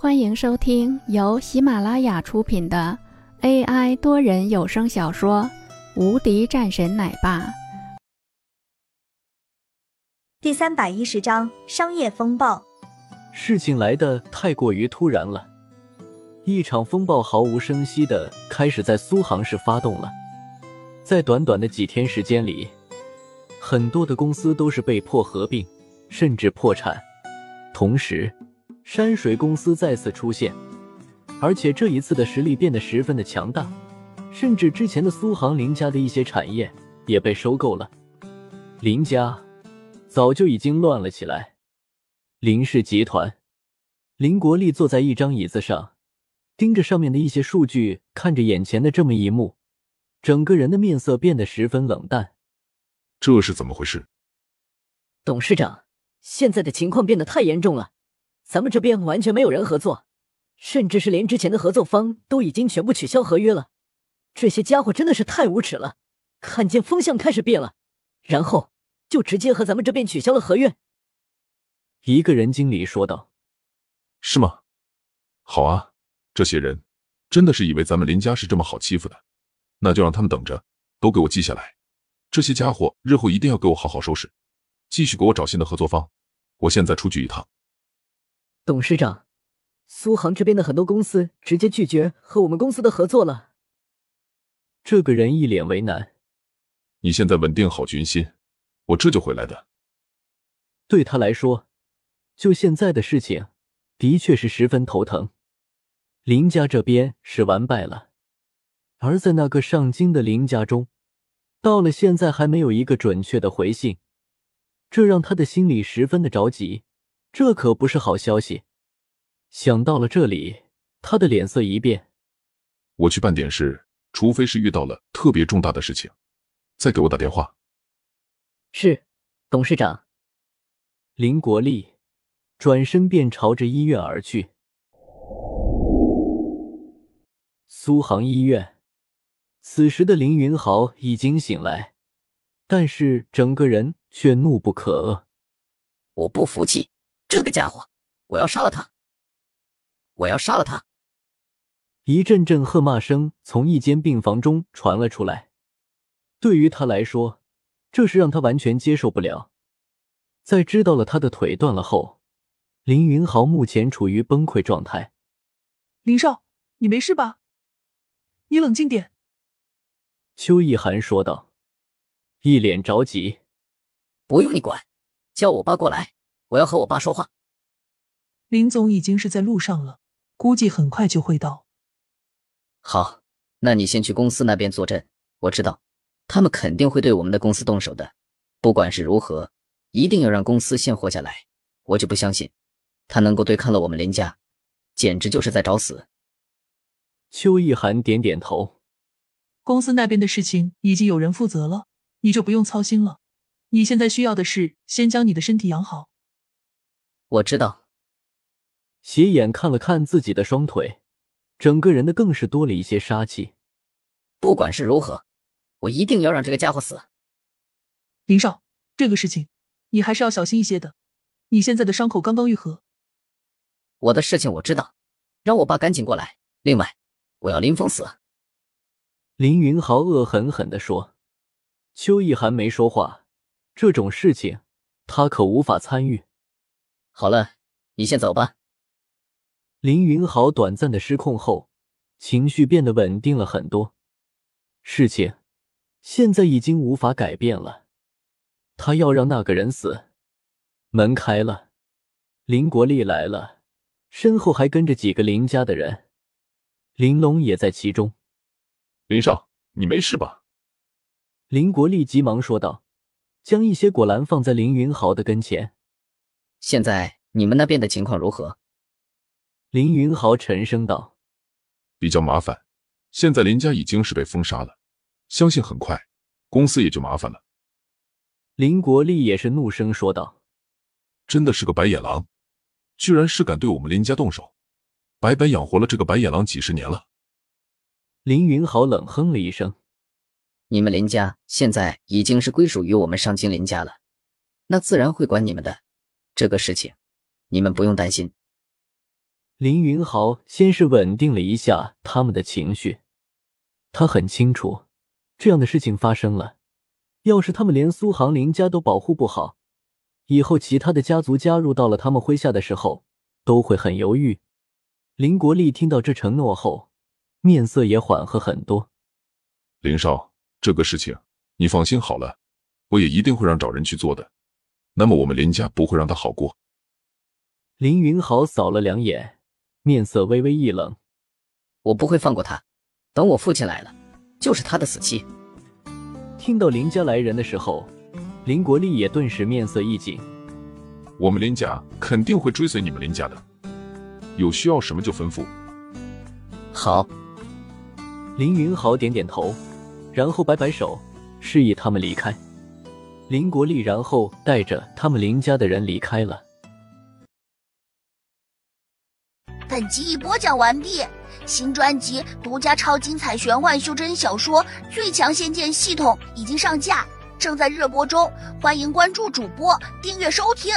欢迎收听由喜马拉雅出品的 AI 多人有声小说《无敌战神奶爸》第三百一十章商业风暴。事情来的太过于突然了，一场风暴毫无声息的开始在苏杭市发动了。在短短的几天时间里，很多的公司都是被迫合并，甚至破产。同时，山水公司再次出现，而且这一次的实力变得十分的强大，甚至之前的苏杭林家的一些产业也被收购了。林家早就已经乱了起来。林氏集团，林国立坐在一张椅子上，盯着上面的一些数据，看着眼前的这么一幕。整个人的面色变得十分冷淡。这是怎么回事？董事长，现在的情况变得太严重了，咱们这边完全没有人合作，甚至是连之前的合作方都已经全部取消合约了。这些家伙真的是太无耻了！看见风向开始变了，然后就直接和咱们这边取消了合约。一个人经理说道：“是吗？好啊，这些人真的是以为咱们林家是这么好欺负的。”那就让他们等着，都给我记下来。这些家伙日后一定要给我好好收拾，继续给我找新的合作方。我现在出去一趟。董事长，苏杭这边的很多公司直接拒绝和我们公司的合作了。这个人一脸为难。你现在稳定好军心，我这就回来的。对他来说，就现在的事情，的确是十分头疼。林家这边是完败了。而在那个上京的林家中，到了现在还没有一个准确的回信，这让他的心里十分的着急。这可不是好消息。想到了这里，他的脸色一变。我去办点事，除非是遇到了特别重大的事情，再给我打电话。是，董事长。林国立转身便朝着医院而去。苏杭医院。此时的林云豪已经醒来，但是整个人却怒不可遏。我不服气，这个家伙，我要杀了他！我要杀了他！一阵阵喝骂声从一间病房中传了出来。对于他来说，这是让他完全接受不了。在知道了他的腿断了后，林云豪目前处于崩溃状态。林少，你没事吧？你冷静点。邱意涵说道，一脸着急。不用你管，叫我爸过来，我要和我爸说话。林总已经是在路上了，估计很快就会到。好，那你先去公司那边坐镇，我知道他们肯定会对我们的公司动手的。不管是如何，一定要让公司先活下来。我就不相信他能够对抗了我们林家，简直就是在找死。邱意涵点点头。公司那边的事情已经有人负责了，你就不用操心了。你现在需要的是先将你的身体养好。我知道。斜眼看了看自己的双腿，整个人的更是多了一些杀气。不管是如何，我一定要让这个家伙死。林少，这个事情你还是要小心一些的。你现在的伤口刚刚愈合。我的事情我知道，让我爸赶紧过来。另外，我要林峰死。林云豪恶狠狠地说：“邱意涵没说话，这种事情他可无法参与。”好了，你先走吧。林云豪短暂的失控后，情绪变得稳定了很多。事情现在已经无法改变了，他要让那个人死。门开了，林国立来了，身后还跟着几个林家的人，林龙也在其中。林少，你没事吧？林国立急忙说道，将一些果篮放在林云豪的跟前。现在你们那边的情况如何？林云豪沉声道：“比较麻烦，现在林家已经是被封杀了，相信很快公司也就麻烦了。”林国立也是怒声说道：“真的是个白眼狼，居然是敢对我们林家动手，白白养活了这个白眼狼几十年了。”林云豪冷哼了一声：“你们林家现在已经是归属于我们上京林家了，那自然会管你们的。这个事情，你们不用担心。”林云豪先是稳定了一下他们的情绪，他很清楚，这样的事情发生了，要是他们连苏杭林家都保护不好，以后其他的家族加入到了他们麾下的时候，都会很犹豫。林国立听到这承诺后，面色也缓和很多。林少，这个事情你放心好了，我也一定会让找人去做的。那么我们林家不会让他好过。林云豪扫了两眼。面色微微一冷，我不会放过他。等我父亲来了，就是他的死期。听到林家来人的时候，林国立也顿时面色一紧。我们林家肯定会追随你们林家的，有需要什么就吩咐。好。林云豪点点头，然后摆摆手，示意他们离开。林国立然后带着他们林家的人离开了。本集已播讲完毕，新专辑独家超精彩玄幻修真小说《最强仙剑系统》已经上架，正在热播中，欢迎关注主播，订阅收听。